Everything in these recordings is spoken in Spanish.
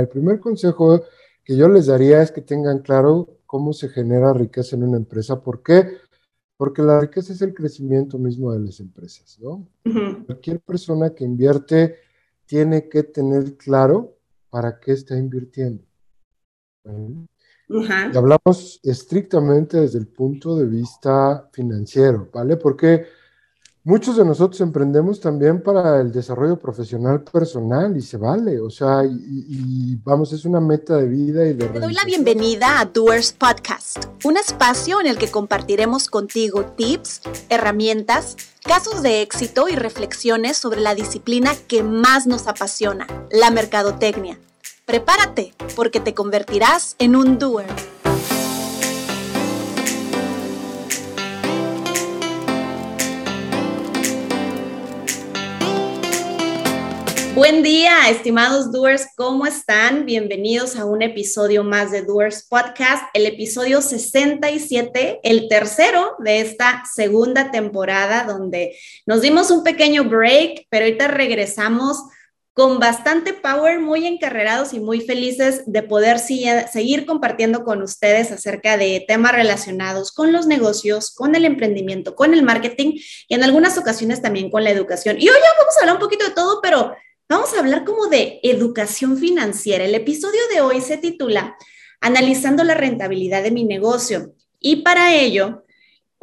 El primer consejo que yo les daría es que tengan claro cómo se genera riqueza en una empresa. ¿Por qué? Porque la riqueza es el crecimiento mismo de las empresas, ¿no? Cualquier persona que invierte tiene que tener claro para qué está invirtiendo. Y hablamos estrictamente desde el punto de vista financiero, ¿vale? Porque muchos de nosotros emprendemos también para el desarrollo profesional personal y se vale, o sea, y, vamos, es una meta de vida y de... Te doy la bienvenida a Doers Podcast, un espacio en el que compartiremos contigo tips, herramientas, casos de éxito y reflexiones sobre la disciplina que más nos apasiona, la mercadotecnia. Prepárate, porque te convertirás en un doer. Buen día, estimados doers, ¿cómo están? Bienvenidos a un episodio más de Doers Podcast, el episodio 67, el tercero de esta segunda temporada, donde nos dimos un pequeño break, pero ahorita regresamos con bastante power, muy encarrerados y muy felices de poder seguir compartiendo con ustedes acerca de temas relacionados con los negocios, con el emprendimiento, con el marketing y en algunas ocasiones también con la educación. Y hoy ya vamos a hablar un poquito de todo, pero vamos a hablar como de educación financiera. El episodio de hoy se titula Analizando la rentabilidad de mi negocio. Y para ello,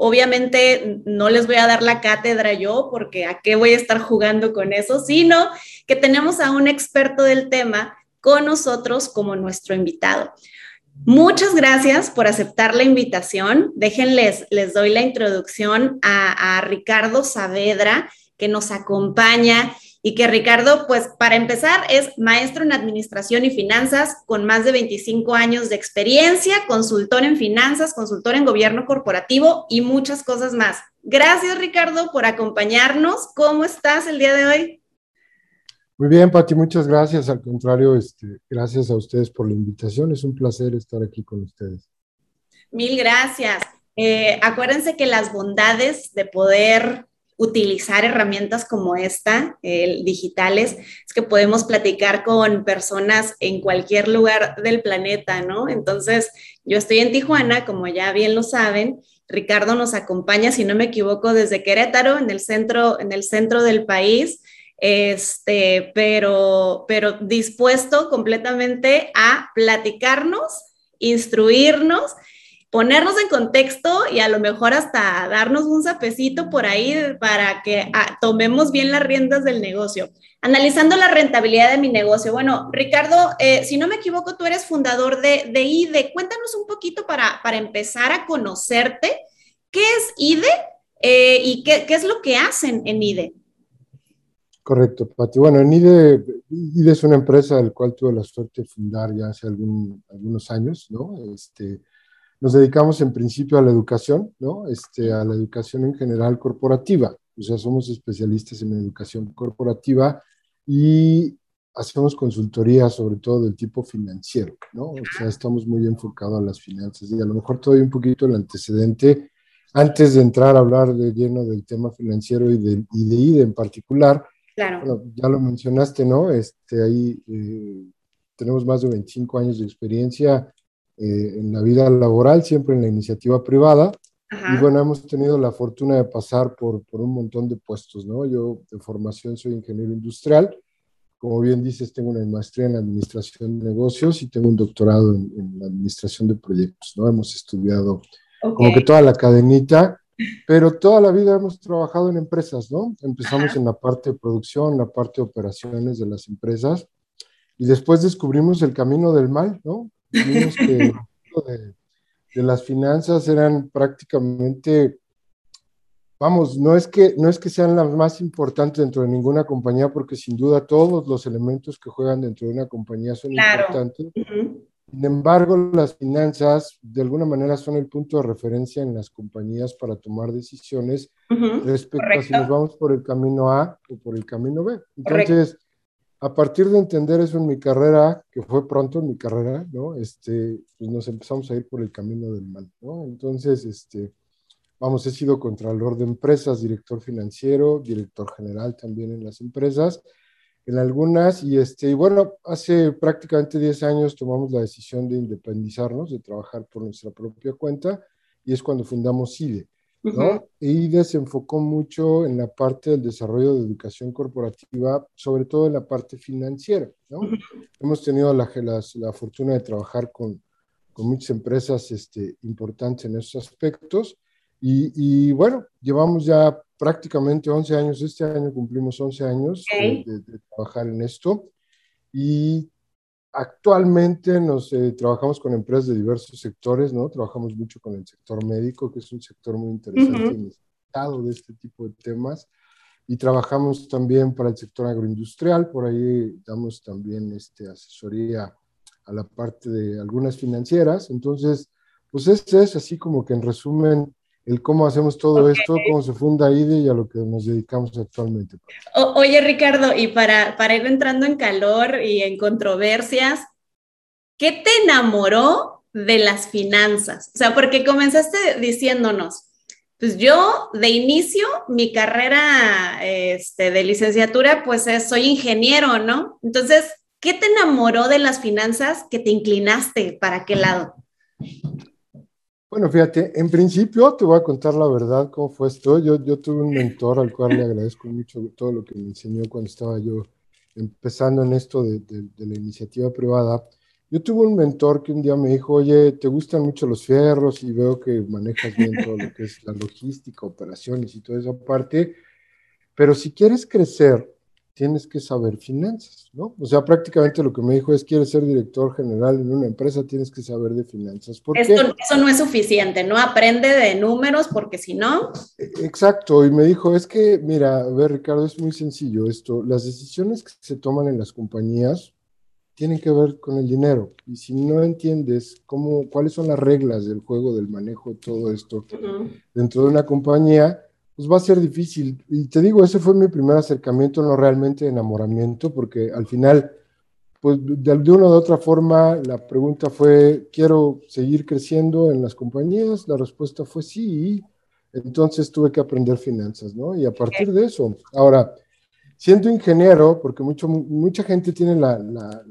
Obviamente no les voy a dar la cátedra yo porque a qué voy a estar jugando con eso, sino que tenemos a un experto del tema con nosotros como nuestro invitado. Muchas gracias por aceptar la invitación. Déjenles, les doy la introducción a, a Ricardo Saavedra, que nos acompaña y que Ricardo, pues para empezar, es maestro en administración y finanzas con más de 25 años de experiencia, consultor en finanzas, consultor en gobierno corporativo y muchas cosas más. Gracias, Ricardo, por acompañarnos. ¿Cómo estás el día de hoy? Muy bien, Pati, muchas gracias. Al contrario, este, gracias a ustedes por la invitación. Es un placer estar aquí con ustedes. Mil gracias. Eh, acuérdense que las bondades de poder utilizar herramientas como esta, digitales, es que podemos platicar con personas en cualquier lugar del planeta, ¿no? Entonces, yo estoy en Tijuana, como ya bien lo saben, Ricardo nos acompaña, si no me equivoco, desde Querétaro, en el centro, en el centro del país, este, pero, pero dispuesto completamente a platicarnos, instruirnos ponernos en contexto y a lo mejor hasta darnos un sapecito por ahí para que ah, tomemos bien las riendas del negocio. Analizando la rentabilidad de mi negocio. Bueno, Ricardo, eh, si no me equivoco, tú eres fundador de, de IDE. Cuéntanos un poquito para, para empezar a conocerte. ¿Qué es IDE eh, y qué, qué, es lo que hacen en IDE? Correcto, Pati. Bueno, en IDE, IDE es una empresa del cual tuve la suerte de fundar ya hace algunos años, ¿no? Este, nos dedicamos en principio a la educación, ¿no? Este, a la educación en general corporativa. O sea, somos especialistas en educación corporativa y hacemos consultoría sobre todo del tipo financiero, ¿no? O sea, estamos muy enfocados a las finanzas y a lo mejor todavía un poquito el antecedente antes de entrar a hablar de lleno del tema financiero y de, y de IDE en particular. Claro. Bueno, ya lo mencionaste, ¿no? Este, ahí eh, tenemos más de 25 años de experiencia eh, en la vida laboral, siempre en la iniciativa privada. Y bueno, hemos tenido la fortuna de pasar por, por, un montón de puestos, ¿no? Yo de formación soy ingeniero industrial. Como bien dices, tengo una maestría en administración de negocios y tengo un doctorado en, en la administración de proyectos, ¿no? Hemos estudiado como que toda la cadenita, pero toda la vida hemos trabajado en empresas, ¿no? Empezamos en la parte de producción, la parte de operaciones de las empresas y después descubrimos el camino del mal, ¿no? Vimos que de, de, las finanzas eran prácticamente, vamos, no es, que, no es que sean las más importantes dentro de ninguna compañía, porque sin duda todos los elementos que juegan dentro de una compañía son importantes. Sin embargo, las finanzas de alguna manera son el punto de referencia en las compañías para tomar decisiones respecto a si nos vamos por el camino A o por el camino B. Entonces, a partir de entender eso en mi carrera, que fue pronto en mi carrera, ¿no? Este, pues nos empezamos a ir por el camino del mal, ¿no? Entonces, este, vamos, he sido contralor de empresas, director financiero, director general también en las empresas, en algunas y este, y bueno, hace prácticamente 10 años tomamos la decisión de independizarnos, de trabajar por nuestra propia cuenta y es cuando fundamos IDE. ¿No? E IDE se enfocó mucho en la parte del desarrollo de educación corporativa, sobre todo en la parte financiera. ¿no? Hemos tenido la, la, fortuna de trabajar con, con muchas empresas este, importantes en esos aspectos y, y, bueno, llevamos ya prácticamente 11 años, este año cumplimos 11 años de, trabajar en esto y actualmente nos eh, trabajamos con empresas de diversos sectores, ¿no? Trabajamos mucho con el sector médico, que es un sector muy interesante en el estado de este tipo de temas. Y trabajamos también para el sector agroindustrial, por ahí damos también este, asesoría a la parte de algunas financieras, entonces, pues este es así como que en resumen el cómo hacemos todo esto, cómo se funda IDE y a lo que nos dedicamos actualmente. oye, Ricardo, y para, para ir entrando en calor y en controversias, ¿qué te enamoró de las finanzas? O sea, porque comenzaste diciéndonos, pues yo de inicio, mi carrera este, de licenciatura, pues soy ingeniero, ¿no? Entonces, ¿qué te enamoró de las finanzas que te inclinaste para qué lado? Bueno, fíjate, en principio te voy a contar la verdad, cómo fue esto. Yo, yo tuve un mentor al cual le agradezco mucho todo lo que me enseñó cuando estaba yo empezando en esto de, de, la iniciativa privada. Yo tuve un mentor que un día me dijo, oye, te gustan mucho los fierros y veo que manejas bien todo lo que es la logística, operaciones y toda esa parte, pero si quieres crecer, tienes que saber finanzas, ¿no? O sea, prácticamente lo que me dijo es, quieres ser director general en una empresa, tienes que saber de finanzas. ¿Por Esto, Eso no es suficiente, ¿no? Aprende de números porque si no... E, exacto, y me dijo, es que, mira, a ver, Ricardo, es muy sencillo esto, las decisiones que se toman en las compañías tienen que ver con el dinero, y si no entiendes cómo, cuáles son las reglas del juego, del manejo todo esto dentro de una compañía, pues va a ser difícil. Y te digo, ese fue mi primer acercamiento, no realmente enamoramiento, porque al final, pues de, una u otra forma, la pregunta fue, ¿quiero seguir creciendo en las compañías? La respuesta fue sí. Entonces tuve que aprender finanzas, ¿no? Y a partir de eso, ahora, siendo ingeniero, porque mucho, mucha gente tiene la, la,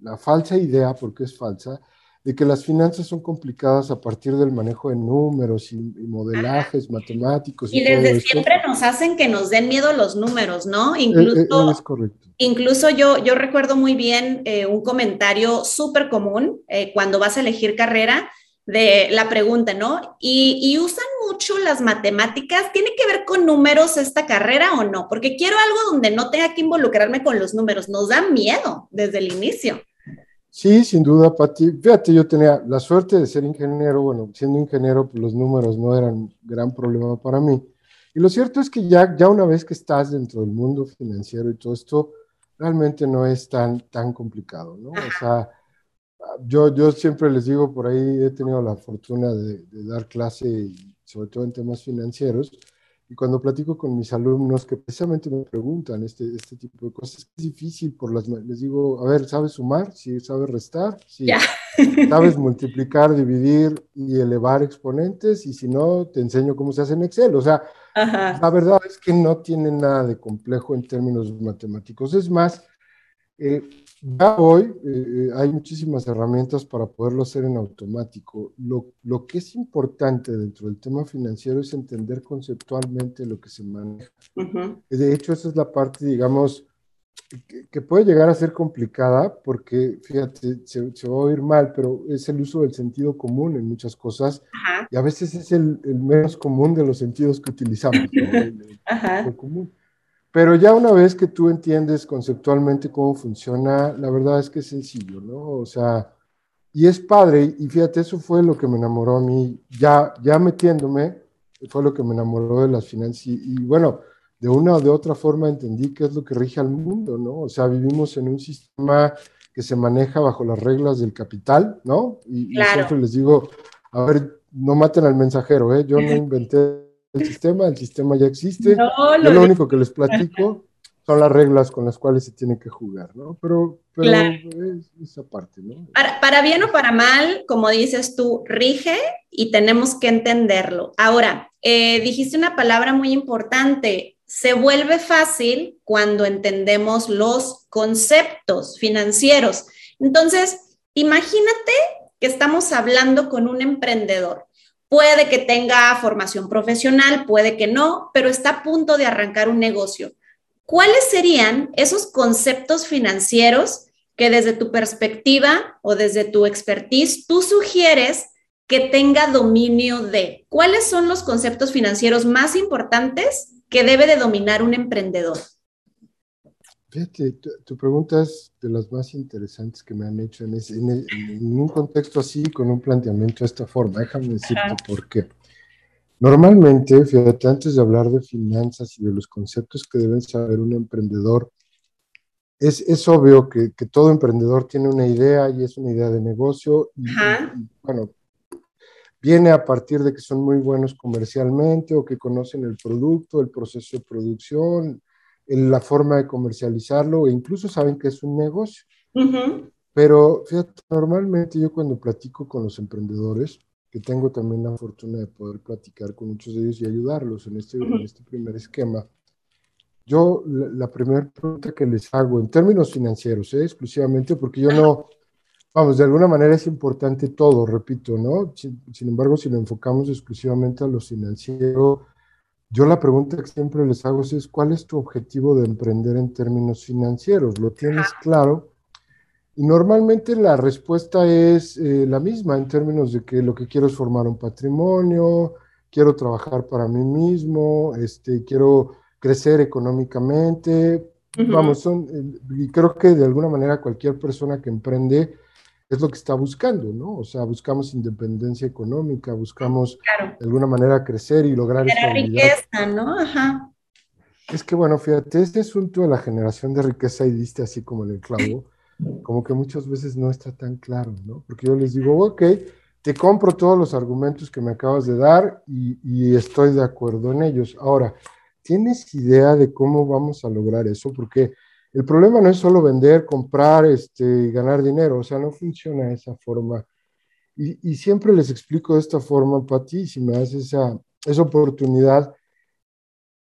la falsa idea, porque es falsa, de que las finanzas son complicadas a partir del manejo de números y, modelajes matemáticos. Y, desde siempre nos hacen que nos den miedo los números, ¿no? Eh, eh, incluso, es correcto. Incluso yo, yo recuerdo muy bien eh, un comentario súper común cuando vas a elegir carrera de la pregunta, ¿no? Y, y, usan mucho las matemáticas. ¿Tiene que ver con números esta carrera o no? Porque quiero algo donde no tenga que involucrarme con los números. Nos da miedo desde el inicio. Sí, sin duda, Pati. Fíjate, yo tenía la suerte de ser ingeniero. Bueno, siendo ingeniero, pues los números no eran gran problema para mí. Y lo cierto es que ya, ya una vez que estás dentro del mundo financiero y todo esto, realmente no es tan, tan complicado, ¿no? O sea, yo, yo siempre les digo, por ahí he tenido la fortuna de, de dar clase, sobre todo en temas financieros, y cuando platico con mis alumnos que precisamente me preguntan este, este tipo de cosas, es difícil por las... Les digo, a ver, ¿sabes sumar? Sí, ¿sabes restar? Sí. ¿Sabes multiplicar, dividir y elevar exponentes? Y si no, te enseño cómo se hace en Excel. O sea, la verdad es que no tiene nada de complejo en términos matemáticos. Es más, eh, ya hoy eh, eh, hay muchísimas herramientas para poderlo hacer en automático. Lo, lo, que es importante dentro del tema financiero es entender conceptualmente lo que se maneja. De hecho, esa es la parte, digamos, que, puede llegar a ser complicada porque, fíjate, se, va a oír mal, pero es el uso del sentido común en muchas cosas y a veces es el, menos común de los sentidos que utilizamos. ¿no? común. Pero ya una vez que tú entiendes conceptualmente cómo funciona, la verdad es que es sencillo, ¿no? O sea, y es padre, y fíjate, eso fue lo que me enamoró a mí, ya, ya metiéndome, fue lo que me enamoró de las finanzas. Y, bueno, de una o de otra forma entendí qué es lo que rige al mundo, ¿no? O sea, vivimos en un sistema que se maneja bajo las reglas del capital, ¿no? Y, y siempre les digo, a ver, no maten al mensajero, ¿eh? Yo no inventé el sistema, el sistema ya existe. Yo lo único que les platico son las reglas con las cuales se tiene que jugar, ¿no? Pero, pero es esa parte, ¿no? Para, bien o para mal, como dices tú, rige y tenemos que entenderlo. Ahora, eh, dijiste una palabra muy importante, se vuelve fácil cuando entendemos los conceptos financieros. Entonces, imagínate que estamos hablando con un emprendedor. Puede que tenga formación profesional, puede que no, pero está a punto de arrancar un negocio. ¿Cuáles serían esos conceptos financieros que desde tu perspectiva o desde tu expertise tú sugieres que tenga dominio de? ¿Cuáles son los conceptos financieros más importantes que debe de dominar un emprendedor? Fíjate, tu, pregunta es de las más interesantes que me han hecho en, un contexto así, con un planteamiento de esta forma. Déjame decirte por qué. Normalmente, fíjate, antes de hablar de finanzas y de los conceptos que deben saber un emprendedor, es, es obvio que, que, todo emprendedor tiene una idea y es una idea de negocio. Y, y, bueno, viene a partir de que son muy buenos comercialmente o que conocen el producto, el proceso de producción, la forma de comercializarlo e incluso saben que es un negocio. Pero fíjate, normalmente yo cuando platico con los emprendedores, que tengo también la fortuna de poder platicar con muchos de ellos y ayudarlos en este, en este primer esquema, yo la, primera pregunta que les hago en términos financieros, ¿eh? exclusivamente porque yo no, vamos, de alguna manera es importante todo, repito, ¿no? Sin, sin embargo, si lo enfocamos exclusivamente a lo financiero, yo la pregunta que siempre les hago es, ¿cuál es tu objetivo de emprender en términos financieros? ¿Lo tienes claro? Y normalmente la respuesta es eh, la misma en términos de que lo que quiero es formar un patrimonio, quiero trabajar para mí mismo, este, quiero crecer económicamente. Vamos, son, eh, y creo que de alguna manera cualquier persona que emprende es lo que está buscando, ¿no? O sea, buscamos independencia económica, buscamos de alguna manera crecer y lograr la riqueza, ¿no? Ajá. Es que bueno, fíjate, este asunto de la generación de riqueza y diste así como en el clavo, como que muchas veces no está tan claro, ¿no? Porque yo les digo, ok, te compro todos los argumentos que me acabas de dar y, y estoy de acuerdo en ellos. Ahora, ¿tienes idea de cómo vamos a lograr eso? Porque el problema no es solo vender, comprar, este, ganar dinero, o sea, no funciona de esa forma. Y, siempre les explico de esta forma, Pati, si me das esa, esa oportunidad,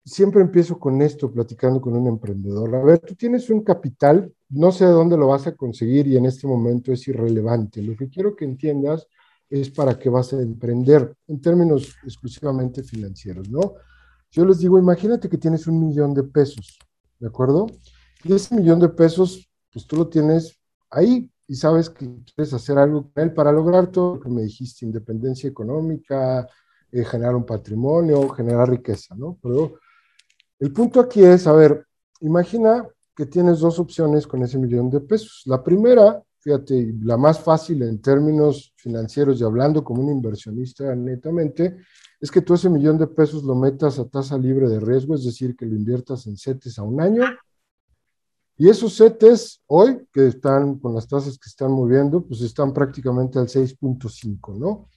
siempre empiezo con esto, platicando con un emprendedor. A ver, tú tienes un capital, no sé de dónde lo vas a conseguir y en este momento es irrelevante. Lo que quiero que entiendas es para qué vas a emprender en términos exclusivamente financieros, ¿no? Yo les digo, imagínate que tienes un millón de pesos, ¿de acuerdo? Y ese millón de pesos, pues tú lo tienes ahí y sabes que quieres hacer algo con él para lograr todo lo que me dijiste, independencia económica, eh, generar un patrimonio, generar riqueza, ¿no? Pero el punto aquí es, a ver, imagina que tienes dos opciones con ese millón de pesos. La primera, fíjate, la más fácil en términos financieros y hablando como un inversionista netamente, es que tú ese millón de pesos lo metas a tasa libre de riesgo, es decir, que lo inviertas en CETES a un año y esos CETES hoy, que están con las tasas que están moviendo, pues están prácticamente al 6.5, ¿no?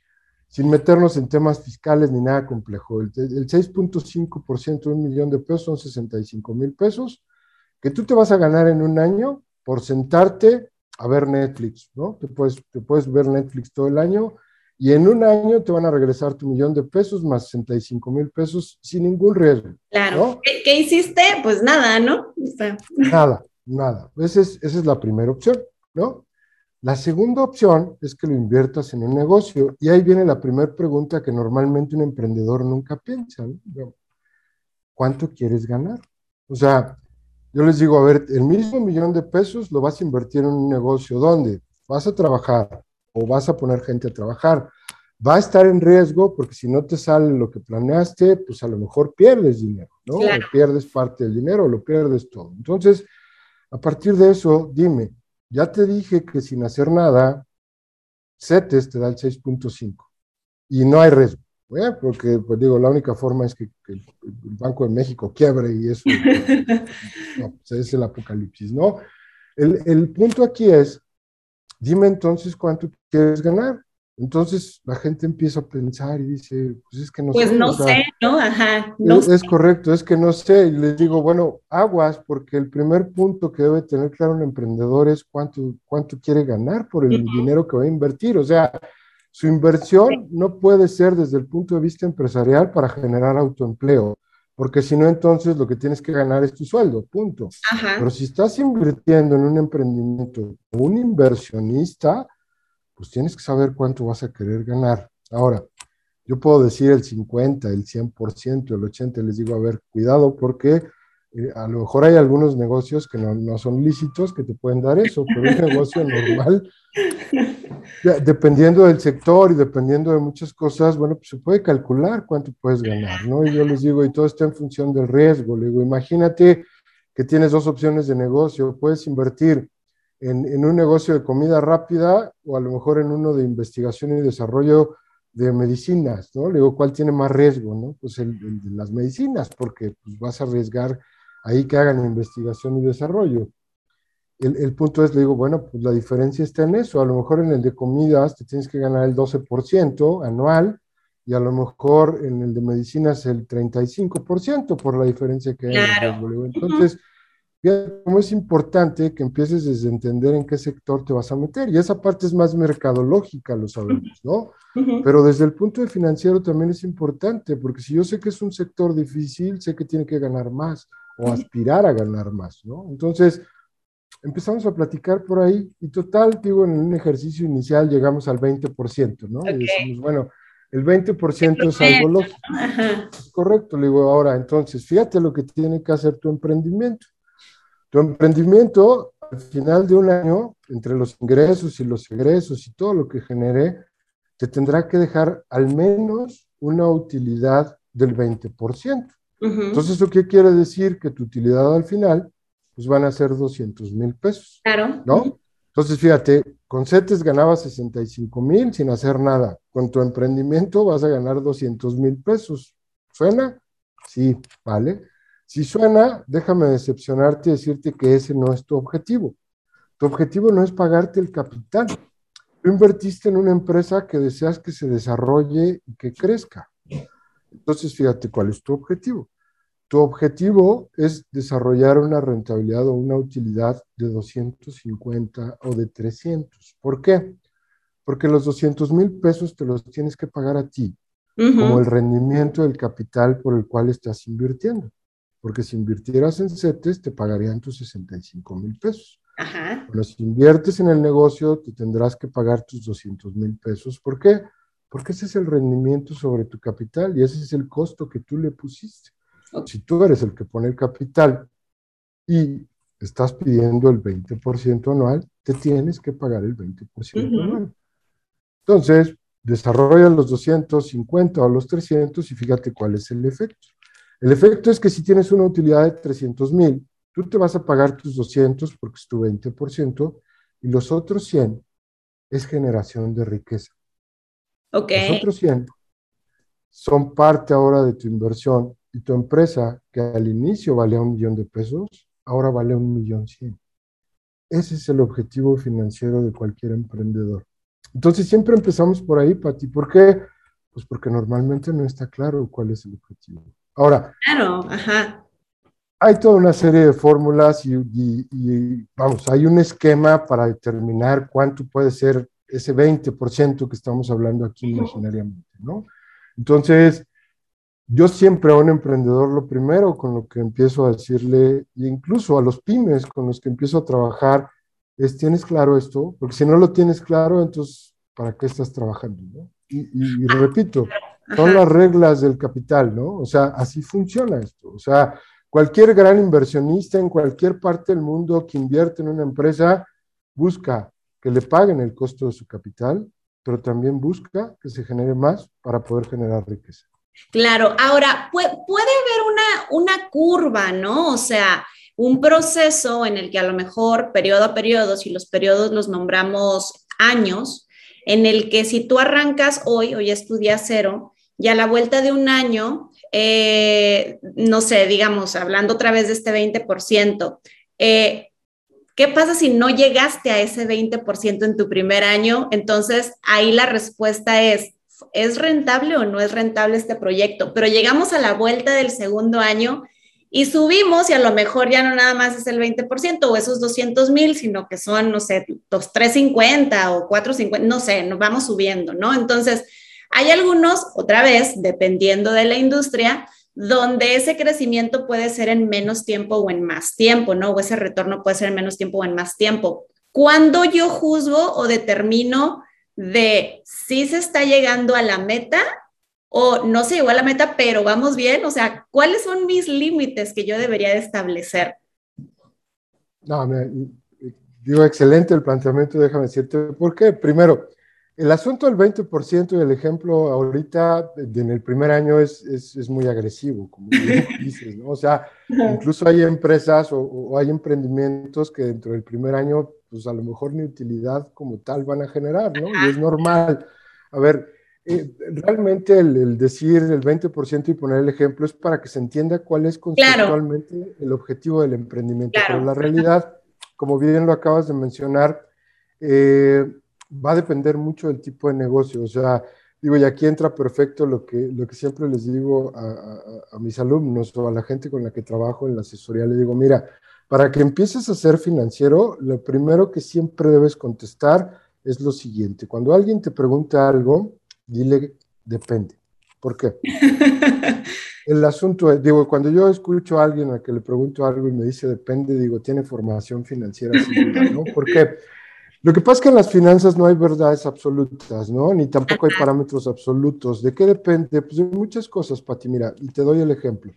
Sin meternos en temas fiscales ni nada complejo. El, 6.5% de un millón de pesos son 65 mil pesos, que tú te vas a ganar en un año por sentarte a ver Netflix, ¿no? Te puedes, te puedes ver Netflix todo el año y en un año te van a regresar tu millón de pesos más 65 mil pesos sin ningún riesgo. Claro. ¿Qué, hiciste? Pues nada, ¿no? Nada, nada. Esa es, esa es la primera opción, ¿no? La segunda opción es que lo inviertas en un negocio. Y ahí viene la primera pregunta que normalmente un emprendedor nunca piensa. ¿no? ¿Cuánto quieres ganar? O sea, yo les digo, a ver, el mismo millón de pesos lo vas a invertir en un negocio. ¿Dónde? Vas a trabajar, o vas a poner gente a trabajar. Va a estar en riesgo porque si no te sale lo que planeaste, pues a lo mejor pierdes dinero, ¿no? O pierdes parte del dinero o lo pierdes todo. Entonces, a partir de eso, dime, ya te dije que sin hacer nada, CETES te da el 6.5 y no hay riesgo, ¿eh? porque, pues digo, la única forma es que, el, Banco de México quiebre y eso no, pues, es el apocalipsis, ¿no? El, el punto aquí es dime entonces cuánto quieres ganar. Entonces la gente empieza a pensar y dice, pues es que no pues sé. Pues no sé, ¿no? Ajá. No es, correcto, es que no sé. Y les digo, bueno, aguas, porque el primer punto que debe tener claro un emprendedor es cuánto, cuánto quiere ganar por el dinero que va a invertir. O sea, su inversión no puede ser desde el punto de vista empresarial para generar autoempleo. Porque si no, entonces lo que tienes que ganar es tu sueldo, punto. Pero si estás invirtiendo en un emprendimiento, un inversionista, pues tienes que saber cuánto vas a querer ganar. Ahora, yo puedo decir el 50, el 100%, el 80%, les digo, a ver, cuidado porque eh, a lo mejor hay algunos negocios que no, no, son lícitos que te pueden dar eso, pero un negocio normal, dependiendo del sector y dependiendo de muchas cosas, bueno, pues se puede calcular cuánto puedes ganar, ¿no? Y yo les digo, y todo está en función del riesgo. Le digo, imagínate que tienes dos opciones de negocio, puedes invertir en, en un negocio de comida rápida o a lo mejor en uno de investigación y desarrollo de medicinas, ¿no? Le digo, ¿cuál tiene más riesgo, no? Pues el, el de las medicinas, porque pues, vas a arriesgar ahí que hagan investigación y desarrollo. El, el, punto es, le digo, bueno, pues la diferencia está en eso. A lo mejor en el de comidas te tienes que ganar el 12% anual y a lo mejor en el de medicinas el 35% por la diferencia que hay. En Entonces, fíjate cómo es importante que empieces desde entender en qué sector te vas a meter. Y esa parte es más mercadológica, lo sabemos, ¿no? Pero desde el punto de financiero también es importante, porque si yo sé que es un sector difícil, sé que tiene que ganar más o aspirar a ganar más, ¿no? Entonces, empezamos a platicar por ahí y total, digo, en un ejercicio inicial llegamos al 20%, ¿no? Y decimos, bueno, el 20% es algo lógico. Correcto, le digo, ahora, entonces, fíjate lo que tiene que hacer tu emprendimiento. Tu emprendimiento, al final de un año, entre los ingresos y los egresos y todo lo que genere, te tendrá que dejar al menos una utilidad del 20%. Entonces, ¿eso qué quiere decir? Que tu utilidad al final, pues van a ser 200 mil pesos. Claro. ¿No? Entonces, fíjate, con CETES ganabas 65 mil sin hacer nada. Con tu emprendimiento vas a ganar 200 mil pesos. ¿Suena? Sí, vale. Si suena, déjame decepcionarte y decirte que ese no es tu objetivo. Tu objetivo no es pagarte el capital. Tú invertiste en una empresa que deseas que se desarrolle y que crezca. Entonces, fíjate cuál es tu objetivo. Tu objetivo es desarrollar una rentabilidad o una utilidad de 250 o de 300. ¿Por qué? Porque los 200 mil pesos te los tienes que pagar a ti, como el rendimiento del capital por el cual estás invirtiendo. Porque si invirtieras en CETES, te pagarían tus 65 mil pesos. Ajá. Pero si inviertes en el negocio, te tendrás que pagar tus 200 mil pesos. ¿Por qué? Porque ese es el rendimiento sobre tu capital y ese es el costo que tú le pusiste. Si tú eres el que pone el capital y estás pidiendo el 20% anual, te tienes que pagar el 20% anual. Entonces, desarrolla los 250 o los 300 y fíjate cuál es el efecto. El efecto es que si tienes una utilidad de 300 mil, tú te vas a pagar tus 200 porque es tu 20% y los otros 100 es generación de riqueza. Los otros 100 son parte ahora de tu inversión y tu empresa, que al inicio valía un millón de pesos, ahora vale un millón cien. Ese es el objetivo financiero de cualquier emprendedor. Entonces siempre empezamos por ahí, Pati. ¿Por qué? Pues porque normalmente no está claro cuál es el objetivo. Ahora, claro, ajá. hay toda una serie de fórmulas y, y, vamos, hay un esquema para determinar cuánto puede ser ese 20% que estamos hablando aquí imaginariamente, ¿no? Entonces, yo siempre a un emprendedor lo primero con lo que empiezo a decirle, e incluso a los pymes con los que empiezo a trabajar, es, ¿tienes claro esto? Porque si no lo tienes claro, entonces, ¿para qué estás trabajando? ¿no? Y, repito, son las reglas del capital, ¿no? O sea, así funciona esto. O sea, cualquier gran inversionista en cualquier parte del mundo que invierte en una empresa busca que le paguen el costo de su capital, pero también busca que se genere más para poder generar riqueza. Claro, ahora puede, haber una, una curva, ¿no? O sea, un proceso en el que a lo mejor periodo a periodo, si los periodos los nombramos años, en el que si tú arrancas hoy, hoy es tu día cero, y a la vuelta de un año, eh, no sé, digamos, hablando otra vez de este 20%, eh, ¿Qué pasa si no llegaste a ese 20% en tu primer año? Entonces, ahí la respuesta es, ¿es rentable o no es rentable este proyecto? Pero llegamos a la vuelta del segundo año y subimos y a lo mejor ya no nada más es el 20% o esos 200 mil, sino que son, no sé, los 350 o 450, no sé, nos vamos subiendo, ¿no? Entonces, hay algunos, otra vez, dependiendo de la industria, donde ese crecimiento puede ser en menos tiempo o en más tiempo, ¿no? O ese retorno puede ser en menos tiempo o en más tiempo. ¿Cuándo yo juzgo o determino de si se está llegando a la meta o no se llegó a la meta, pero vamos bien? O sea, ¿cuáles son mis límites que yo debería de establecer? No, me, digo, excelente el planteamiento, déjame decirte, ¿por qué? Primero, el asunto del 20% y el ejemplo ahorita en el primer año es, es, muy agresivo, como dices, ¿no? O sea, incluso hay empresas o, hay emprendimientos que dentro del primer año, pues a lo mejor ni utilidad como tal van a generar, ¿no? Y es normal. A ver, eh, realmente el, decir el 20% y poner el ejemplo es para que se entienda cuál es conceptualmente el objetivo del emprendimiento. Pero la realidad, como bien lo acabas de mencionar, eh, va a depender mucho del tipo de negocio. O sea, digo, y aquí entra perfecto lo que, lo que siempre les digo a, mis alumnos o a la gente con la que trabajo en la asesoría. Le digo, mira, para que empieces a ser financiero, lo primero que siempre debes contestar es lo siguiente. Cuando alguien te pregunta algo, dile, depende. ¿Por qué? El asunto es, digo, cuando yo escucho a alguien a que le pregunto algo y me dice depende, digo, tiene formación financiera, ¿no? ¿Por qué? Lo que pasa es que en las finanzas no hay verdades absolutas, ¿no? Ni tampoco hay parámetros absolutos. ¿De qué depende? Pues de muchas cosas, Pati. Mira, y te doy el ejemplo.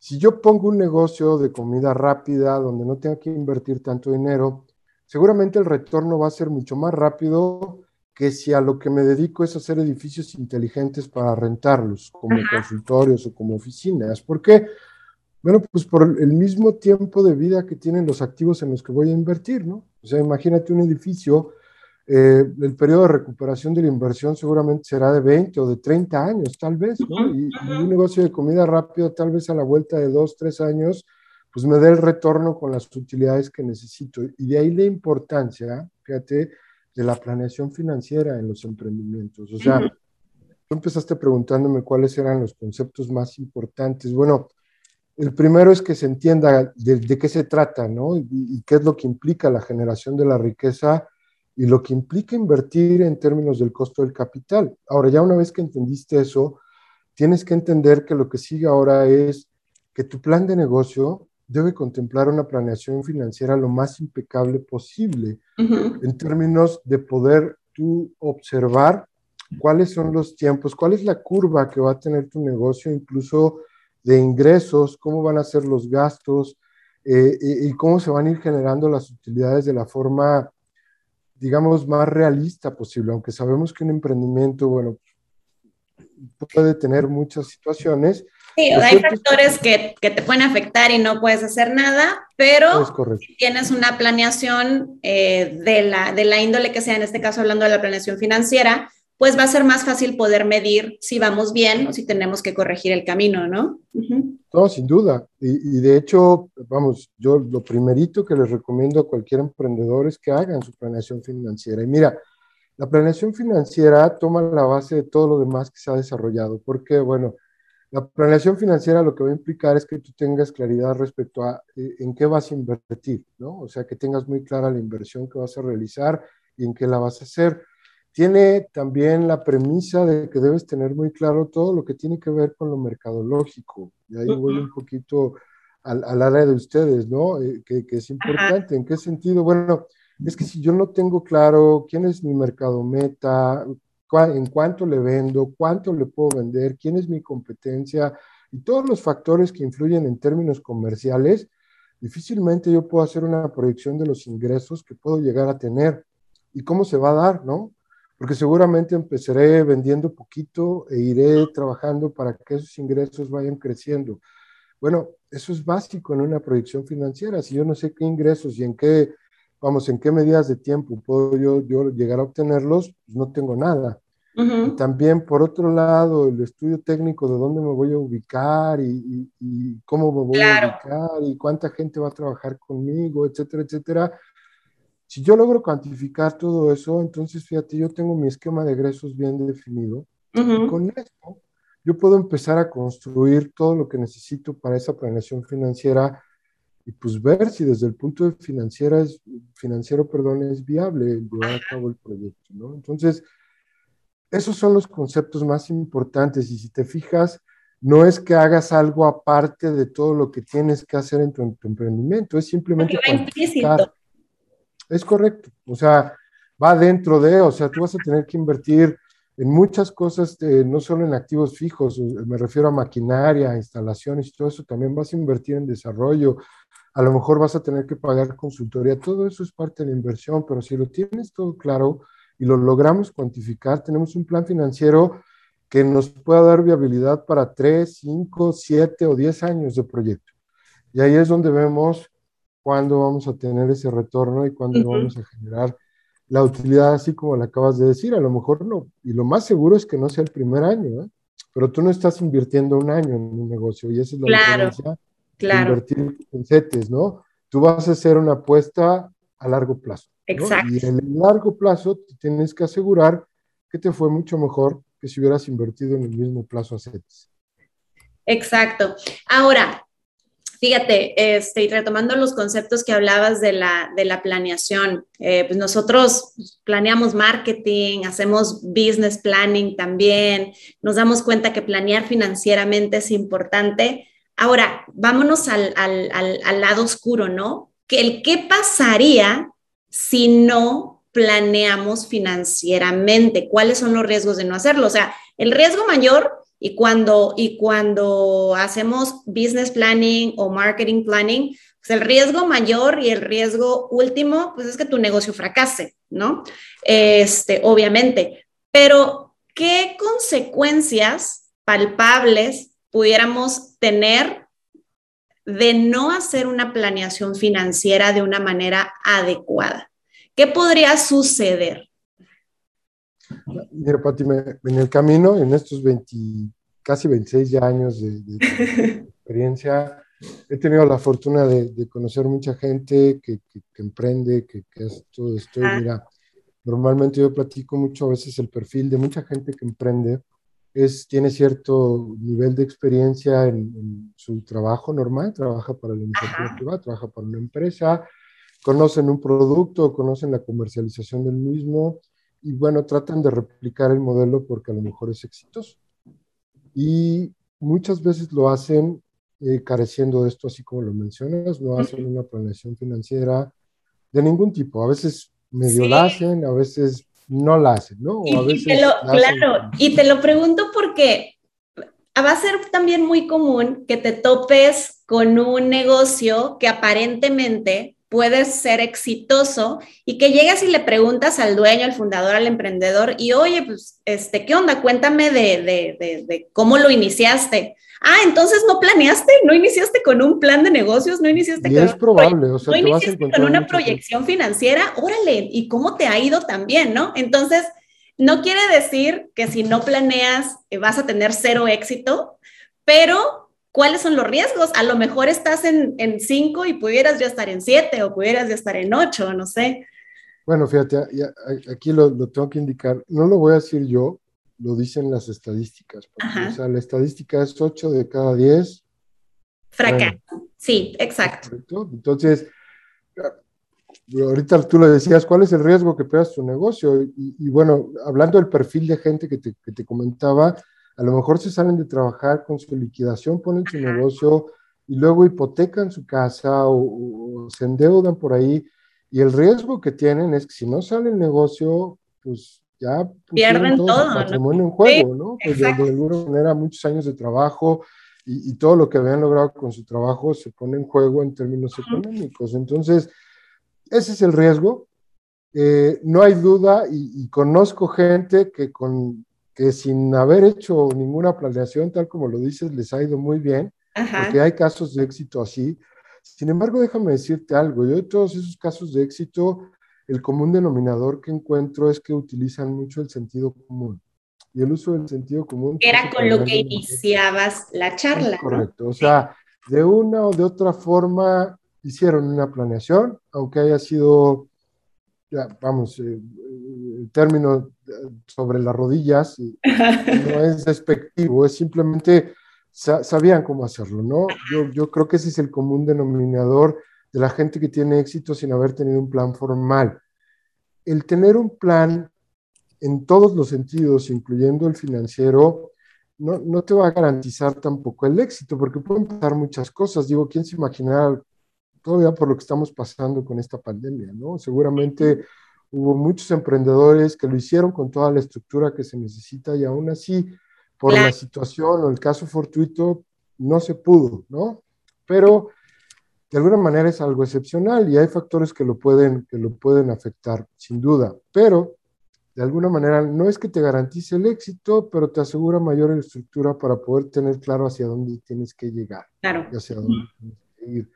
Si yo pongo un negocio de comida rápida donde no tengo que invertir tanto dinero, seguramente el retorno va a ser mucho más rápido que si a lo que me dedico es hacer edificios inteligentes para rentarlos, como consultorios o como oficinas. ¿Por qué? Bueno, pues por el mismo tiempo de vida que tienen los activos en los que voy a invertir, ¿no? O sea, imagínate un edificio, eh, el periodo de recuperación de la inversión seguramente será de 20 o de 30 años, tal vez, ¿no? Y, un negocio de comida rápida, tal vez a la vuelta de 2, 3 años, pues me dé el retorno con las utilidades que necesito. Y de ahí la importancia, fíjate, de la planeación financiera en los emprendimientos. O sea, tú empezaste preguntándome cuáles eran los conceptos más importantes. Bueno, el primero es que se entienda de, qué se trata, ¿no? Y, qué es lo que implica la generación de la riqueza y lo que implica invertir en términos del costo del capital. Ahora, ya una vez que entendiste eso, tienes que entender que lo que sigue ahora es que tu plan de negocio debe contemplar una planeación financiera lo más impecable posible en términos de poder tú observar cuáles son los tiempos, cuál es la curva que va a tener tu negocio, incluso de ingresos, cómo van a ser los gastos eh, y, cómo se van a ir generando las utilidades de la forma, digamos, más realista posible, aunque sabemos que un emprendimiento, bueno, puede tener muchas situaciones. Sí, hay factores que, que, te pueden afectar y no puedes hacer nada, pero si tienes una planeación eh, de, la, de la índole que sea, en este caso hablando de la planeación financiera, pues va a ser más fácil poder medir si vamos bien o si tenemos que corregir el camino, ¿no? No, sin duda. Y, de hecho, vamos, yo lo primerito que les recomiendo a cualquier emprendedor es que hagan su planeación financiera. Y mira, la planeación financiera toma la base de todo lo demás que se ha desarrollado, porque, bueno, la planeación financiera lo que va a implicar es que tú tengas claridad respecto a eh, en qué vas a invertir, ¿no? O sea, que tengas muy clara la inversión que vas a realizar y en qué la vas a hacer tiene también la premisa de que debes tener muy claro todo lo que tiene que ver con lo mercadológico. Y ahí voy un poquito al, al área de ustedes, ¿no? Eh, que, que, es importante. ¿En qué sentido? Bueno, es que si yo no tengo claro quién es mi mercado meta, en cuánto le vendo, cuánto le puedo vender, quién es mi competencia y todos los factores que influyen en términos comerciales, difícilmente yo puedo hacer una proyección de los ingresos que puedo llegar a tener y cómo se va a dar, ¿no? Porque seguramente empezaré vendiendo poquito e iré trabajando para que esos ingresos vayan creciendo. Bueno, eso es básico en una proyección financiera. Si yo no sé qué ingresos y en qué, vamos, en qué medidas de tiempo puedo yo, yo llegar a obtenerlos, pues no tengo nada. Y también, por otro lado, el estudio técnico de dónde me voy a ubicar y, y, cómo me voy a ubicar y cuánta gente va a trabajar conmigo, etcétera, etcétera, si yo logro cuantificar todo eso, entonces fíjate, yo tengo mi esquema de egresos bien definido. y con esto, yo puedo empezar a construir todo lo que necesito para esa planeación financiera y pues ver si desde el punto de financiera es, financiero perdón, es viable llevar a cabo el proyecto. ¿no? Entonces, esos son los conceptos más importantes y si te fijas, no es que hagas algo aparte de todo lo que tienes que hacer en tu, emprendimiento, es simplemente cuantificar. Es correcto, o sea, va dentro de, o sea, tú vas a tener que invertir en muchas cosas, eh, no solo en activos fijos, me refiero a maquinaria, instalaciones y todo eso, también vas a invertir en desarrollo, a lo mejor vas a tener que pagar consultoría, todo eso es parte de la inversión, pero si lo tienes todo claro y lo logramos cuantificar, tenemos un plan financiero que nos pueda dar viabilidad para 3, 5, 7 o 10 años de proyecto. Y ahí es donde vemos cuándo vamos a tener ese retorno y cuándo vamos a generar la utilidad, así como le acabas de decir. A lo mejor no, y lo más seguro es que no sea el primer año, ¿eh? pero tú no estás invirtiendo un año en un negocio y esa es la claro, diferencia claro. invertir en CETES, ¿no? Tú vas a hacer una apuesta a largo plazo. Exacto. Y en el largo plazo tienes que asegurar que te fue mucho mejor que si hubieras invertido en el mismo plazo a CETES. Exacto. Ahora, fíjate, este, retomando los conceptos que hablabas de la, de la planeación, eh, pues nosotros planeamos marketing, hacemos business planning también, nos damos cuenta que planear financieramente es importante. Ahora, vámonos al, al, al, lado oscuro, ¿no? Que el qué pasaría si no planeamos financieramente, cuáles son los riesgos de no hacerlo. O sea, el riesgo mayor y cuando, y cuando hacemos business planning o marketing planning, pues el riesgo mayor y el riesgo último, pues es que tu negocio fracase, ¿no? Este, obviamente. Pero, ¿qué consecuencias palpables pudiéramos tener de no hacer una planeación financiera de una manera adecuada? ¿Qué podría suceder? Mira, Pati, en el camino, en estos 20, casi 26 años de, experiencia, he tenido la fortuna de, conocer mucha gente que, emprende, que, es todo esto. Ah. Mira, normalmente yo platico mucho a veces el perfil de mucha gente que emprende. Es, tiene cierto nivel de experiencia en, su trabajo normal, trabaja para la iniciativa privada, trabaja para una empresa, conocen un producto, conocen la comercialización del mismo y bueno, tratan de replicar el modelo porque a lo mejor es exitoso. Y muchas veces lo hacen eh, careciendo de esto, así como lo mencionas, no hacen una planeación financiera de ningún tipo. A veces medio la hacen, a veces no la hacen, ¿no? a veces claro, y te lo pregunto porque va a ser también muy común que te topes con un negocio que aparentemente puedes ser exitoso y que llegas y le preguntas al dueño, al fundador, al emprendedor y oye, pues, este, ¿qué onda? Cuéntame de, de, de, cómo lo iniciaste. Ah, entonces no planeaste, no iniciaste con un plan de negocios, no iniciaste y con es probable, o sea, no iniciaste con una proyección financiera, órale, ¿y cómo te ha ido también, no? Entonces, no quiere decir que si no planeas eh, vas a tener cero éxito, pero cuáles son los riesgos. A lo mejor estás en, cinco y pudieras ya estar en siete o pudieras ya estar en ocho, no sé. Bueno, fíjate, aquí lo, tengo que indicar. No lo voy a decir yo, lo dicen las estadísticas. o sea, la estadística es ocho de cada diez. Fracaso. sí, exacto. Entonces, ahorita tú le decías, ¿cuál es el riesgo que pegas tu negocio? Y, bueno, hablando del perfil de gente que te, que te comentaba, a lo mejor se salen de trabajar con su liquidación, ponen su negocio y luego hipotecan su casa o, se endeudan por ahí. Y el riesgo que tienen es que si no sale el negocio, pues ya pierden todo, todo patrimonio en juego, ¿no? Pues de, alguna manera muchos años de trabajo y, todo lo que habían logrado con su trabajo se pone en juego en términos económicos. Entonces, ese es el riesgo. Eh, no hay duda y, conozco gente que con que sin haber hecho ninguna planeación, tal como lo dices, les ha ido muy bien, porque hay casos de éxito así. Sin embargo, déjame decirte algo, yo de todos esos casos de éxito, el común denominador que encuentro es que utilizan mucho el sentido común. Y el uso del sentido común. Era con lo que iniciabas la charla. correcto, o sea, de una o de otra forma hicieron una planeación, aunque haya sido vamos, eh, el término eh, sobre las rodillas no es despectivo, es simplemente sabían cómo hacerlo, ¿no? Yo, yo creo que ese es el común denominador de la gente que tiene éxito sin haber tenido un plan formal. El tener un plan en todos los sentidos, incluyendo el financiero, no, no, te va a garantizar tampoco el éxito, porque pueden pasar muchas cosas. Digo, ¿quién se imaginara todavía por lo que estamos pasando con esta pandemia, ¿no? Seguramente hubo muchos emprendedores que lo hicieron con toda la estructura que se necesita y aún así, por la situación o el caso fortuito, no se pudo, ¿no? Pero de alguna manera es algo excepcional y hay factores que lo pueden, que lo pueden afectar, sin duda. Pero de alguna manera no es que te garantice el éxito, pero te asegura mayor estructura para poder tener claro hacia dónde tienes que llegar. Claro. Y hacia dónde tienes que ir.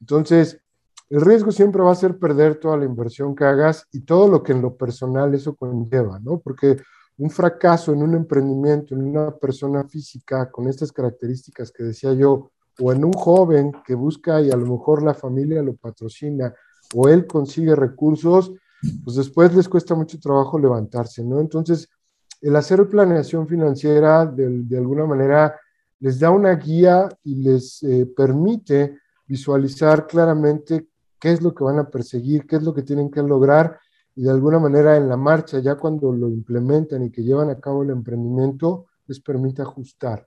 Entonces, el riesgo siempre va a ser perder toda la inversión que hagas y todo lo que en lo personal eso conlleva, ¿no? Porque un fracaso en un emprendimiento, en una persona física con estas características que decía yo, o en un joven que busca y a lo mejor la familia lo patrocina, o él consigue recursos, pues después les cuesta mucho trabajo levantarse, ¿no? Entonces, el hacer planeación financiera de, alguna manera les da una guía y les eh, permite visualizar claramente qué es lo que van a perseguir, qué es lo que tienen que lograr y de alguna manera en la marcha, ya cuando lo implementan y que llevan a cabo el emprendimiento, les permite ajustar,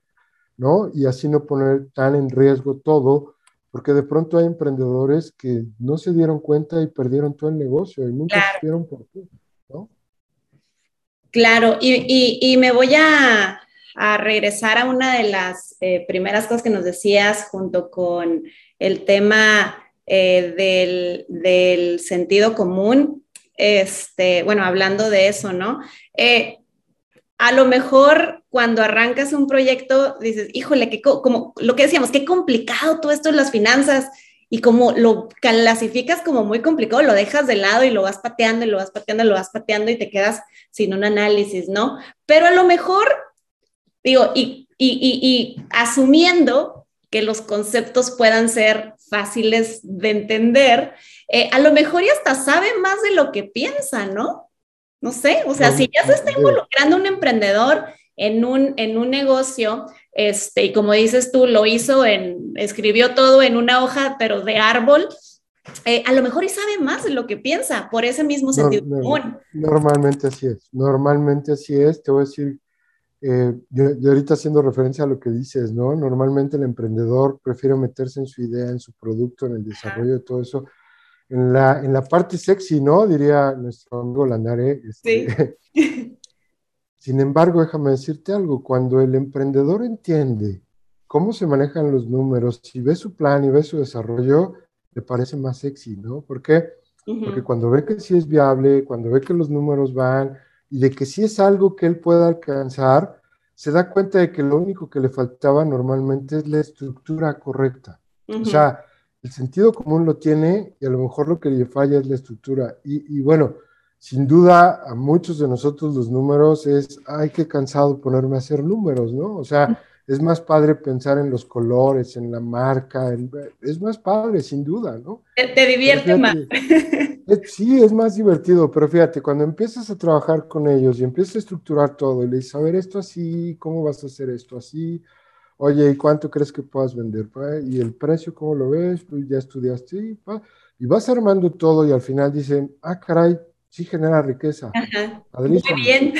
¿no? Y así no poner tan en riesgo todo, porque de pronto hay emprendedores que no se dieron cuenta y perdieron todo el negocio y nunca supieron por qué, ¿no? Claro, y, me voy a, regresar a una de las eh, primeras cosas que nos decías junto con el tema eh, del, sentido común, este, bueno, hablando de eso, ¿no? Eh, a lo mejor cuando arrancas un proyecto dices, híjole, que como lo que decíamos, qué complicado todo esto en las finanzas y como lo clasificas como muy complicado, lo dejas de lado y lo vas pateando y lo vas pateando y lo vas pateando y te quedas sin un análisis, ¿no? Pero a lo mejor, digo, y, y asumiendo que los conceptos puedan ser fáciles de entender, eh, a lo mejor ya hasta sabe más de lo que piensa, ¿no? No sé, o sea, si ya se está involucrando un emprendedor en un, en un negocio, este, y como dices tú, lo hizo en, escribió todo en una hoja, pero de árbol, eh, a lo mejor y sabe más de lo que piensa, por ese mismo sentido común. Normalmente así es, normalmente así es, te voy a decir eh, yo, ahorita haciendo referencia a lo que dices, ¿no? Normalmente el emprendedor prefiere meterse en su idea, en su producto, en el desarrollo de todo eso, en la, en la parte sexy, ¿no? Diría nuestro amigo Landare. Este, sí. Sin embargo, déjame decirte algo, cuando el emprendedor entiende cómo se manejan los números, si ve su plan y ve su desarrollo, le parece más sexy, ¿no? ¿Por qué? Porque cuando ve que sí es viable, cuando ve que los números van, y de que si es algo que él pueda alcanzar, se da cuenta de que lo único que le faltaba normalmente es la estructura correcta. O sea, el sentido común lo tiene y a lo mejor lo que le falla es la estructura. Y, bueno, sin duda a muchos de nosotros los números es, ay, qué cansado ponerme a hacer números, ¿no? O sea, es más padre pensar en los colores, en la marca, es más padre, sin duda, ¿no? Te, divierte más. sí, es más divertido, pero fíjate, cuando empiezas a trabajar con ellos y empiezas a estructurar todo y le dices, a ver, esto así, ¿cómo vas a hacer esto así? Oye, ¿y cuánto crees que puedas vender? ¿Y el precio cómo lo ves? Pues ya estudiaste, y vas armando todo y al final dicen, ah, caray, sí genera riqueza. Muy bien.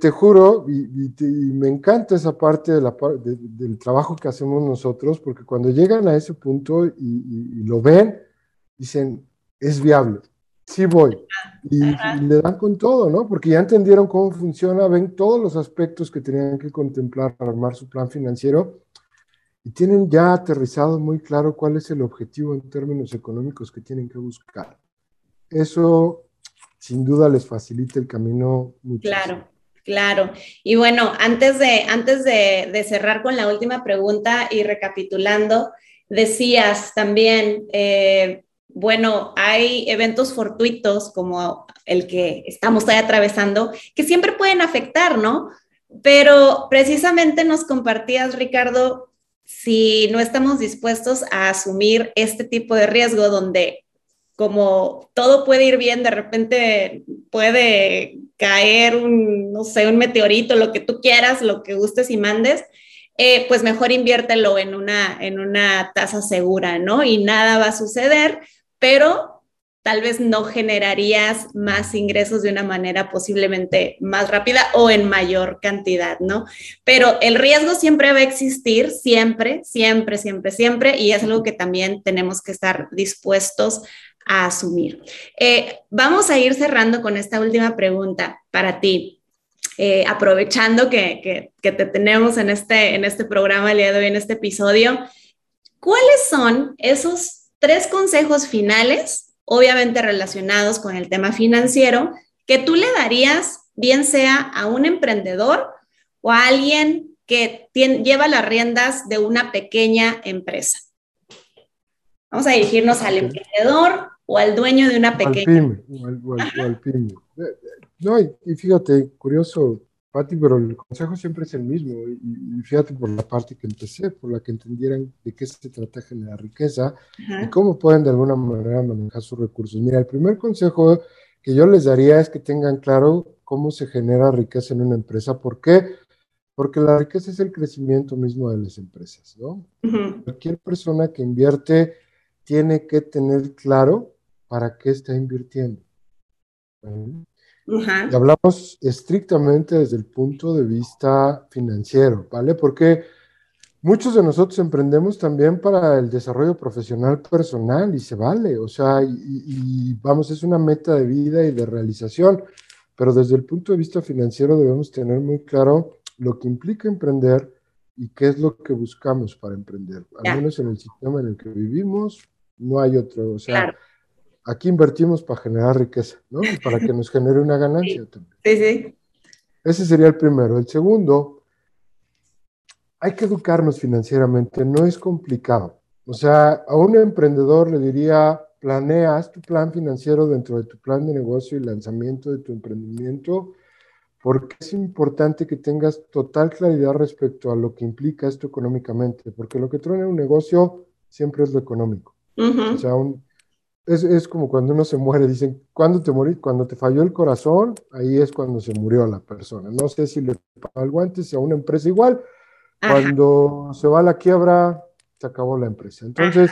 te, juro, y, me encanta esa parte, de la, del trabajo que hacemos nosotros, porque cuando llegan a ese punto y, lo ven, dicen, es viable, sí voy. Y, le dan con todo, ¿no? Porque ya entendieron cómo funciona, ven todos los aspectos que tenían que contemplar para armar su plan financiero y tienen ya aterrizado muy claro cuál es el objetivo en términos económicos que tienen que buscar eso sin duda les facilita el camino mucho. Claro. Claro. Y bueno, antes de, antes de, cerrar con la última pregunta y recapitulando, decías también, eh, bueno, hay eventos fortuitos como el que estamos ahí atravesando que siempre pueden afectar, ¿no? Pero precisamente nos compartías, Ricardo, si no estamos dispuestos a asumir este tipo de riesgo donde como todo puede ir bien, de repente puede caer un, no sé, un meteorito, lo que tú quieras, lo que gustes y mandes, eh, pues mejor inviértelo en una, en una tasa segura, ¿no? Y nada va a suceder, pero tal vez no generarías más ingresos de una manera posiblemente más rápida o en mayor cantidad, ¿no? Pero el riesgo siempre va a existir, siempre, siempre, siempre, siempre, y es algo que también tenemos que estar dispuestos a asumir. Eh, vamos a ir cerrando con esta última pregunta para ti. Eh, aprovechando que, te tenemos en este, en este programa el día de hoy, en este episodio, ¿cuáles son esos tres consejos finales, obviamente relacionados con el tema financiero, que tú le darías, bien sea a un emprendedor o a alguien que lleva las riendas de una pequeña empresa? Vamos a dirigirnos al emprendedor o al dueño de una pequeña. Al pyme, No, y, fíjate, curioso, Pati, pero el consejo siempre es el mismo. Y, fíjate por la parte que empecé, por la que entendieran de qué se trata generar riqueza y cómo pueden de alguna manera manejar sus recursos. Mira, el primer consejo que yo les daría es que tengan claro cómo se genera riqueza en una empresa. ¿Por qué? Porque la riqueza es el crecimiento mismo de las empresas, ¿no? Cualquier persona que invierte tiene que tener claro para qué está invirtiendo. Y hablamos estrictamente desde el punto de vista financiero, ¿vale? Porque muchos de nosotros emprendemos también para el desarrollo profesional personal y se vale, o sea, y, vamos, es una meta de vida y de realización, pero desde el punto de vista financiero debemos tener muy claro lo que implica emprender y qué es lo que buscamos para emprender, al menos en el sistema en el que vivimos, no hay otro, o sea, aquí invertimos para generar riqueza, ¿no? Para que nos genere una ganancia también. Sí, sí. Ese sería el primero. El segundo, hay que educarnos financieramente, no es complicado. O sea, a un emprendedor le diría, planeas tu plan financiero dentro de tu plan de negocio y lanzamiento de tu emprendimiento, porque es importante que tengas total claridad respecto a lo que implica esto económicamente, porque lo que truena un negocio siempre es lo económico. O sea, un, es, es, como cuando uno se muere, dicen, ¿cuándo te morís? Cuando te falló el corazón, ahí es cuando se murió la persona. No sé si le algo antes a una empresa igual. Cuando se va a la quiebra, se acabó la empresa. Entonces,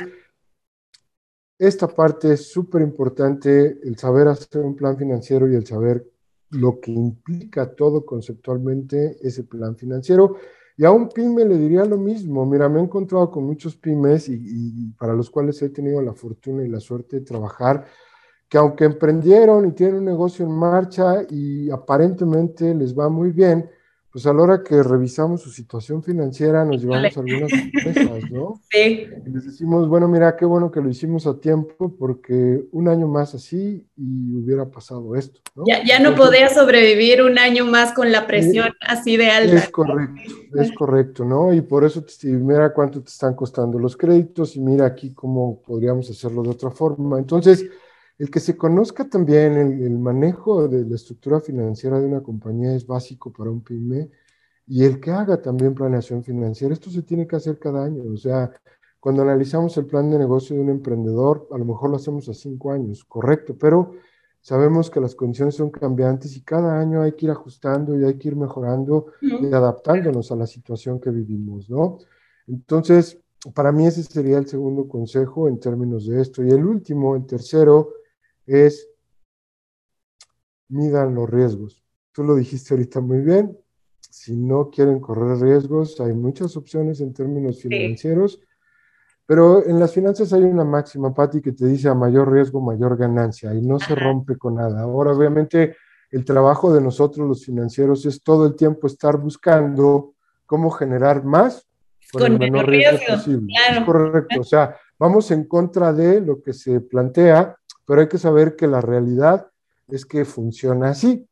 esta parte es súper importante, el saber hacer un plan financiero y el saber lo que implica todo conceptualmente ese plan financiero. Y a un pyme le diría lo mismo. Mira, me he encontrado con muchos pymes y, para los cuales he tenido la fortuna y la suerte de trabajar, que aunque emprendieron y tienen un negocio en marcha y aparentemente les va muy bien, pues a la hora que revisamos su situación financiera nos llevamos algunas sorpresas, ¿no? Sí. Y les decimos, bueno, mira, qué bueno que lo hicimos a tiempo porque un año más así y hubiera pasado esto, ¿no? Ya, ya no podía sobrevivir un año más con la presión así de alta. Es correcto, es correcto, ¿no? Y por eso, mira cuánto te están costando los créditos y mira aquí cómo podríamos hacerlo de otra forma. Entonces, el que se conozca también el, manejo de la estructura financiera de una compañía es básico para un pyme y el que haga también planeación financiera. Esto se tiene que hacer cada año. O sea, cuando analizamos el plan de negocio de un emprendedor, a lo mejor lo hacemos a cinco años, correcto, pero sabemos que las condiciones son cambiantes y cada año hay que ir ajustando y hay que ir mejorando y adaptándonos a la situación que vivimos, ¿no? Entonces, para mí ese sería el segundo consejo en términos de esto. Y el último, el tercero, es midan los riesgos. Tú lo dijiste ahorita muy bien. Si no quieren correr riesgos, hay muchas opciones en términos financieros, pero en las finanzas hay una máxima, Patti, que te dice a mayor riesgo, mayor ganancia, y no se rompe con nada. Ahora, obviamente, el trabajo de nosotros, los financieros, es todo el tiempo estar buscando cómo generar más con, el menor riesgo, posible. Es correcto. O sea, vamos en contra de lo que se plantea pero hay que saber que la realidad es que funciona así.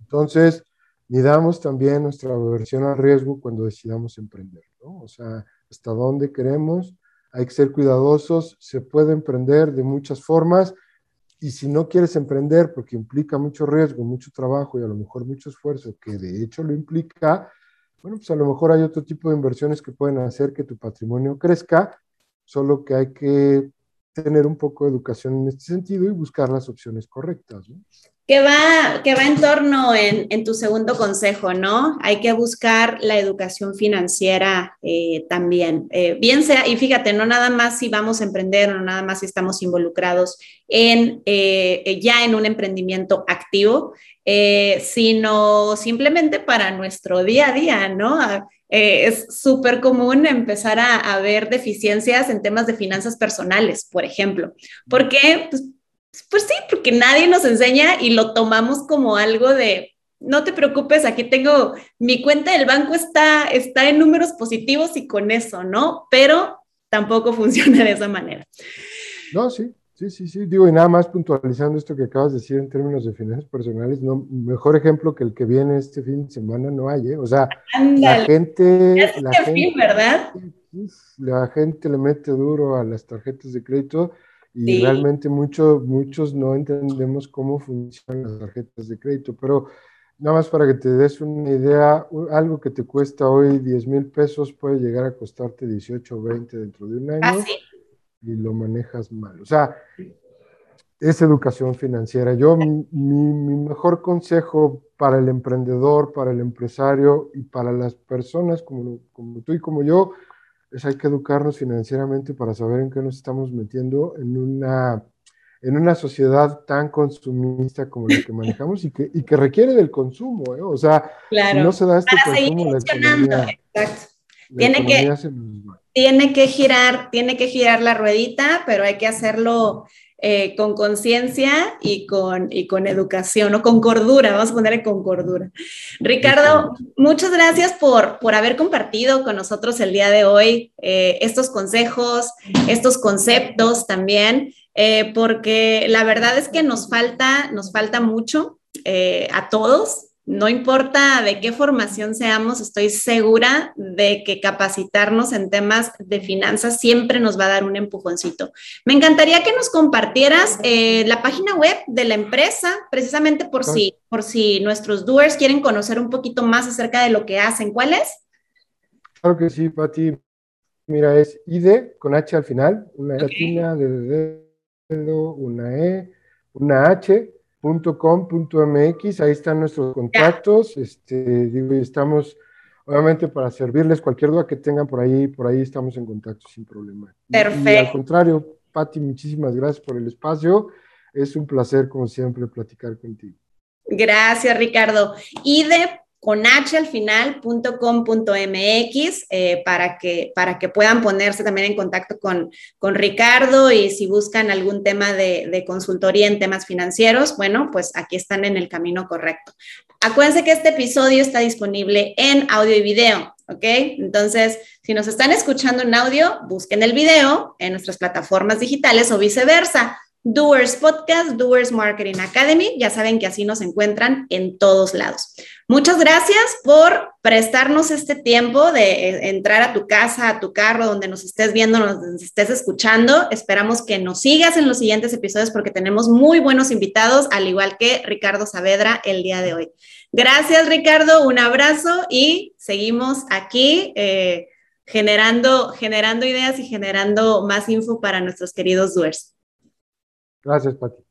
Entonces, midamos también nuestra aversión al riesgo cuando decidamos emprender, ¿no? O sea, hasta dónde queremos, hay que ser cuidadosos, se puede emprender de muchas formas y si no quieres emprender porque implica mucho riesgo, mucho trabajo y a lo mejor mucho esfuerzo, que de hecho lo implica, bueno, pues a lo mejor hay otro tipo de inversiones que pueden hacer que tu patrimonio crezca, solo que hay que tener un poco de educación en este sentido y buscar las opciones correctas. que va, que va en torno en, tu segundo consejo, ¿no? Hay que buscar la educación financiera eh, también. Eh, bien sea, y fíjate, no nada más si vamos a emprender, no nada más si estamos involucrados en eh, ya en un emprendimiento activo, sino simplemente para nuestro día a día, ¿no? Es súper común empezar a, ver deficiencias en temas de finanzas personales, por ejemplo. ¿Por qué? Pues pues sí, porque nadie nos enseña y lo tomamos como algo de, no te preocupes, aquí tengo, mi cuenta del banco está, está en números positivos y con eso, ¿no? Pero tampoco funciona de esa manera. No, sí, sí, sí, sí. Digo, y nada más puntualizando esto que acabas de decir en términos de finanzas personales, no, mejor ejemplo que el que viene este fin de semana no hay, ¿eh? O sea, la gente... La gente, ¿verdad? La gente le mete duro a las tarjetas de crédito y realmente mucho, muchos no entendemos cómo funcionan las tarjetas de crédito, pero nada más para que te des una idea, algo que te cuesta hoy 10 mil pesos puede llegar a costarte 18 o 20 dentro de un año ¿Ah, y lo manejas mal. O sea, es educación financiera. Yo, mi, mi, mejor consejo para el emprendedor, para el empresario y para las personas como, como tú y como yo, es hay que educarnos financieramente para saber en qué nos estamos metiendo en una, en una sociedad tan consumista como la que manejamos y que, y que requiere del consumo. ¿eh? O sea, si no se da este consumo, la economía, Exacto. tiene, que, tiene que girar, tiene que girar la ruedita, pero hay que hacerlo eh, con conciencia y con, y con educación o con cordura, vamos a ponerle con cordura. Ricardo, muchas gracias por, por haber compartido con nosotros el día de hoy eh, estos consejos, estos conceptos también, eh, porque la verdad es que nos falta, nos falta mucho a todos no importa de qué formación seamos, estoy segura de que capacitarnos en temas de finanzas siempre nos va a dar un empujoncito. Me encantaría que nos compartieras eh, la página web de la empresa, precisamente por si, por si nuestros doers quieren conocer un poquito más acerca de lo que hacen. ¿Cuál es? Claro que sí, Pati. Mira, es ID con H al final, una latina de dedo, una E, una H, .com.mx, ahí están nuestros contactos, este, digo, estamos obviamente para servirles cualquier duda que tengan por ahí, por ahí estamos en contacto sin problema. Perfecto. Y, al contrario, Patti, muchísimas gracias por el espacio, es un placer como siempre platicar contigo. Gracias, Ricardo. Y de con h al final, eh, para, que, para que puedan ponerse también en contacto con, con Ricardo y si buscan algún tema de, de, consultoría en temas financieros, bueno, pues aquí están en el camino correcto. Acuérdense que este episodio está disponible en audio y video, ¿ok? Entonces, si nos están escuchando en audio, busquen el video en nuestras plataformas digitales o viceversa. Doers Podcast, Doers Marketing Academy. Ya saben que así nos encuentran en todos lados. Muchas gracias por prestarnos este tiempo de eh, entrar a tu casa, a tu carro, donde nos estés viendo, nos estés escuchando. Esperamos que nos sigas en los siguientes episodios porque tenemos muy buenos invitados, al igual que Ricardo Saavedra el día de hoy. Gracias, Ricardo. Un abrazo y seguimos aquí. Eh, generando, generando ideas y generando más info para nuestros queridos doers. Gracias, Pati.